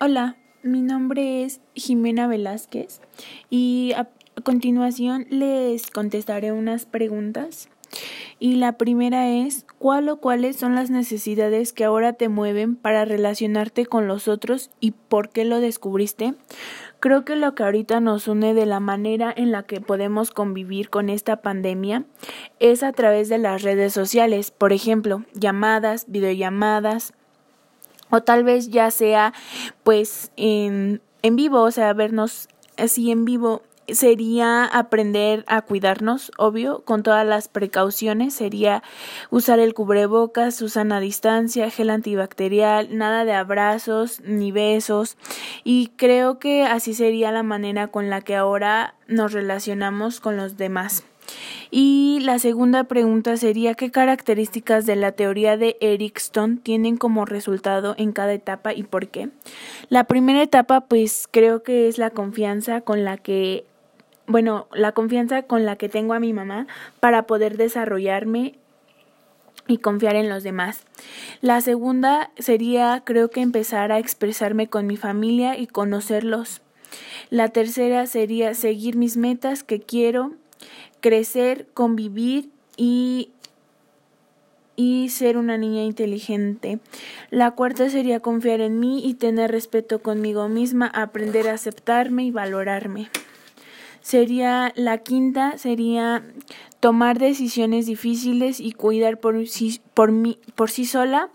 Hola, mi nombre es Jimena Velázquez y a continuación les contestaré unas preguntas. Y la primera es, ¿cuál o cuáles son las necesidades que ahora te mueven para relacionarte con los otros y por qué lo descubriste? Creo que lo que ahorita nos une de la manera en la que podemos convivir con esta pandemia es a través de las redes sociales, por ejemplo, llamadas, videollamadas, o tal vez ya sea pues en, en vivo, o sea, vernos así en vivo sería aprender a cuidarnos, obvio, con todas las precauciones, sería usar el cubrebocas, usan a distancia, gel antibacterial, nada de abrazos ni besos y creo que así sería la manera con la que ahora nos relacionamos con los demás. Y la segunda pregunta sería qué características de la teoría de Erickson tienen como resultado en cada etapa y por qué. La primera etapa pues creo que es la confianza con la que bueno, la confianza con la que tengo a mi mamá para poder desarrollarme y confiar en los demás. La segunda sería creo que empezar a expresarme con mi familia y conocerlos. La tercera sería seguir mis metas que quiero crecer, convivir y y ser una niña inteligente. La cuarta sería confiar en mí y tener respeto conmigo misma, aprender a aceptarme y valorarme. Sería la quinta sería tomar decisiones difíciles y cuidar por sí, por, mí, por sí sola.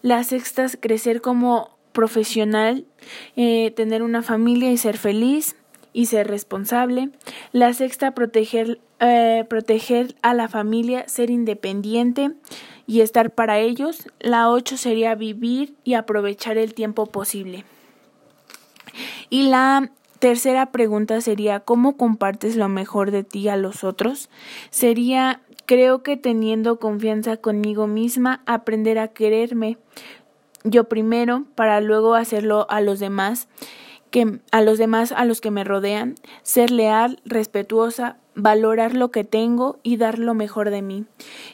La sexta crecer como profesional, eh, tener una familia y ser feliz y ser responsable. La sexta, proteger, eh, proteger a la familia, ser independiente y estar para ellos. La ocho sería vivir y aprovechar el tiempo posible. Y la tercera pregunta sería ¿cómo compartes lo mejor de ti a los otros? Sería creo que teniendo confianza conmigo misma, aprender a quererme yo primero para luego hacerlo a los demás que a los demás a los que me rodean, ser leal, respetuosa, valorar lo que tengo y dar lo mejor de mí.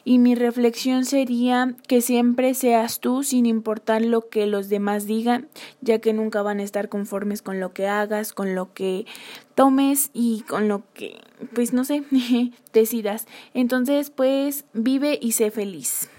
Y mi reflexión sería que siempre seas tú sin importar lo que los demás digan, ya que nunca van a estar conformes con lo que hagas, con lo que tomes y con lo que, pues no sé, decidas. Entonces, pues vive y sé feliz.